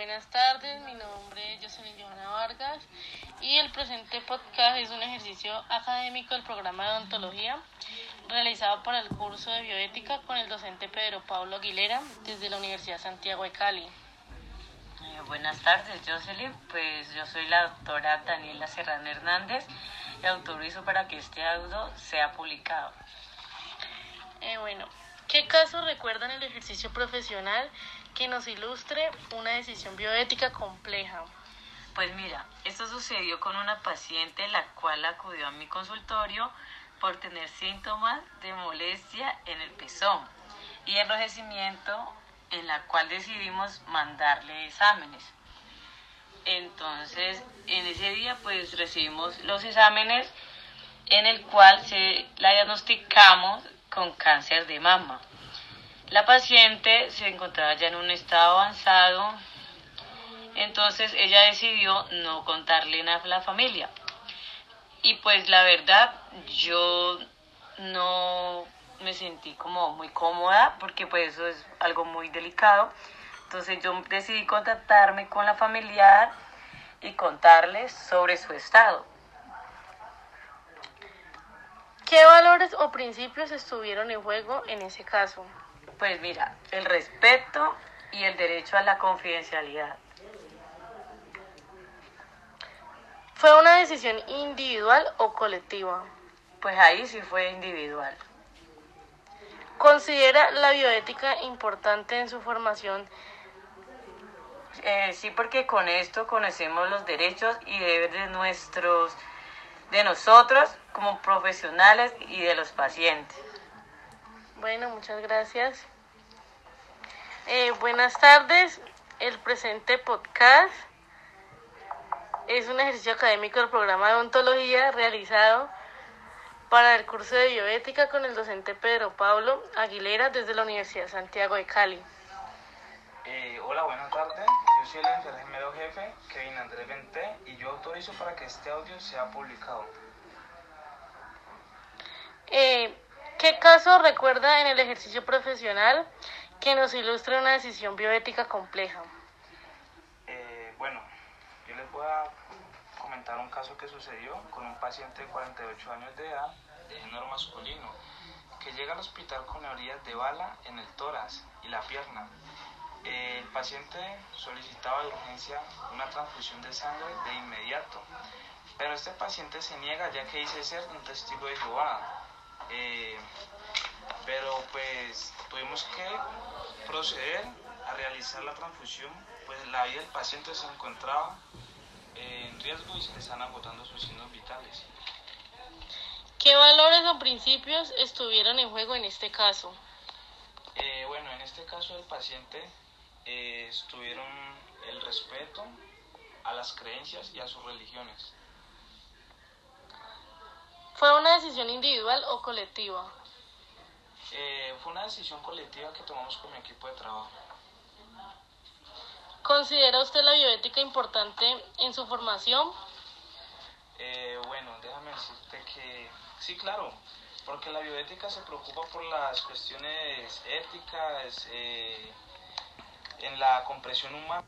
buenas tardes, mi nombre es Jocelyn Johanna Vargas y el presente podcast es un ejercicio académico del programa de odontología realizado por el curso de bioética con el docente Pedro Pablo Aguilera desde la Universidad Santiago de Cali. Eh, buenas tardes, Jocelyn. Pues yo soy la doctora Daniela Serrano Hernández y autorizo para que este audio sea publicado. Eh, bueno, ¿qué caso recuerdan el ejercicio profesional que nos ilustre una decisión bioética compleja? Pues mira, esto sucedió con una paciente la cual acudió a mi consultorio por tener síntomas de molestia en el pezón y enrojecimiento en la cual decidimos mandarle exámenes. Entonces, en ese día pues recibimos los exámenes en el cual se la diagnosticamos con cáncer de mama. La paciente se encontraba ya en un estado avanzado, entonces ella decidió no contarle nada a la familia. Y pues la verdad, yo no me sentí como muy cómoda porque pues eso es algo muy delicado. Entonces yo decidí contactarme con la familiar y contarles sobre su estado. ¿Qué valores o principios estuvieron en juego en ese caso? Pues mira, el respeto y el derecho a la confidencialidad. ¿Fue una decisión individual o colectiva? Pues ahí sí fue individual. ¿Considera la bioética importante en su formación? Eh, sí, porque con esto conocemos los derechos y deberes de nuestros, de nosotros como profesionales y de los pacientes. Bueno, muchas gracias. Eh, buenas tardes. El presente podcast es un ejercicio académico del programa de odontología realizado para el curso de bioética con el docente Pedro Pablo Aguilera desde la Universidad Santiago de Cali. Eh, hola, buenas tardes. Jefe, Kevin Andrés Venté, y yo autorizo para que este audio sea publicado. Eh, ¿Qué caso recuerda en el ejercicio profesional que nos ilustre una decisión bioética compleja? Eh, bueno, yo les voy a comentar un caso que sucedió con un paciente de 48 años de edad, de género masculino, que llega al hospital con heridas de bala en el tórax y la pierna. El paciente solicitaba de urgencia una transfusión de sangre de inmediato, pero este paciente se niega ya que dice ser un testigo de Jehová. Eh, pero pues tuvimos que proceder a realizar la transfusión, pues la vida del paciente se encontraba en riesgo y se le están agotando sus signos vitales. ¿Qué valores o principios estuvieron en juego en este caso? Eh, bueno, en este caso del paciente eh, estuvieron el respeto a las creencias y a sus religiones. ¿Fue una decisión individual o colectiva? Eh, fue una decisión colectiva que tomamos con mi equipo de trabajo. ¿Considera usted la bioética importante en su formación? Eh, bueno, déjame decirte que sí, claro, porque la bioética se preocupa por las cuestiones éticas eh, en la compresión humana,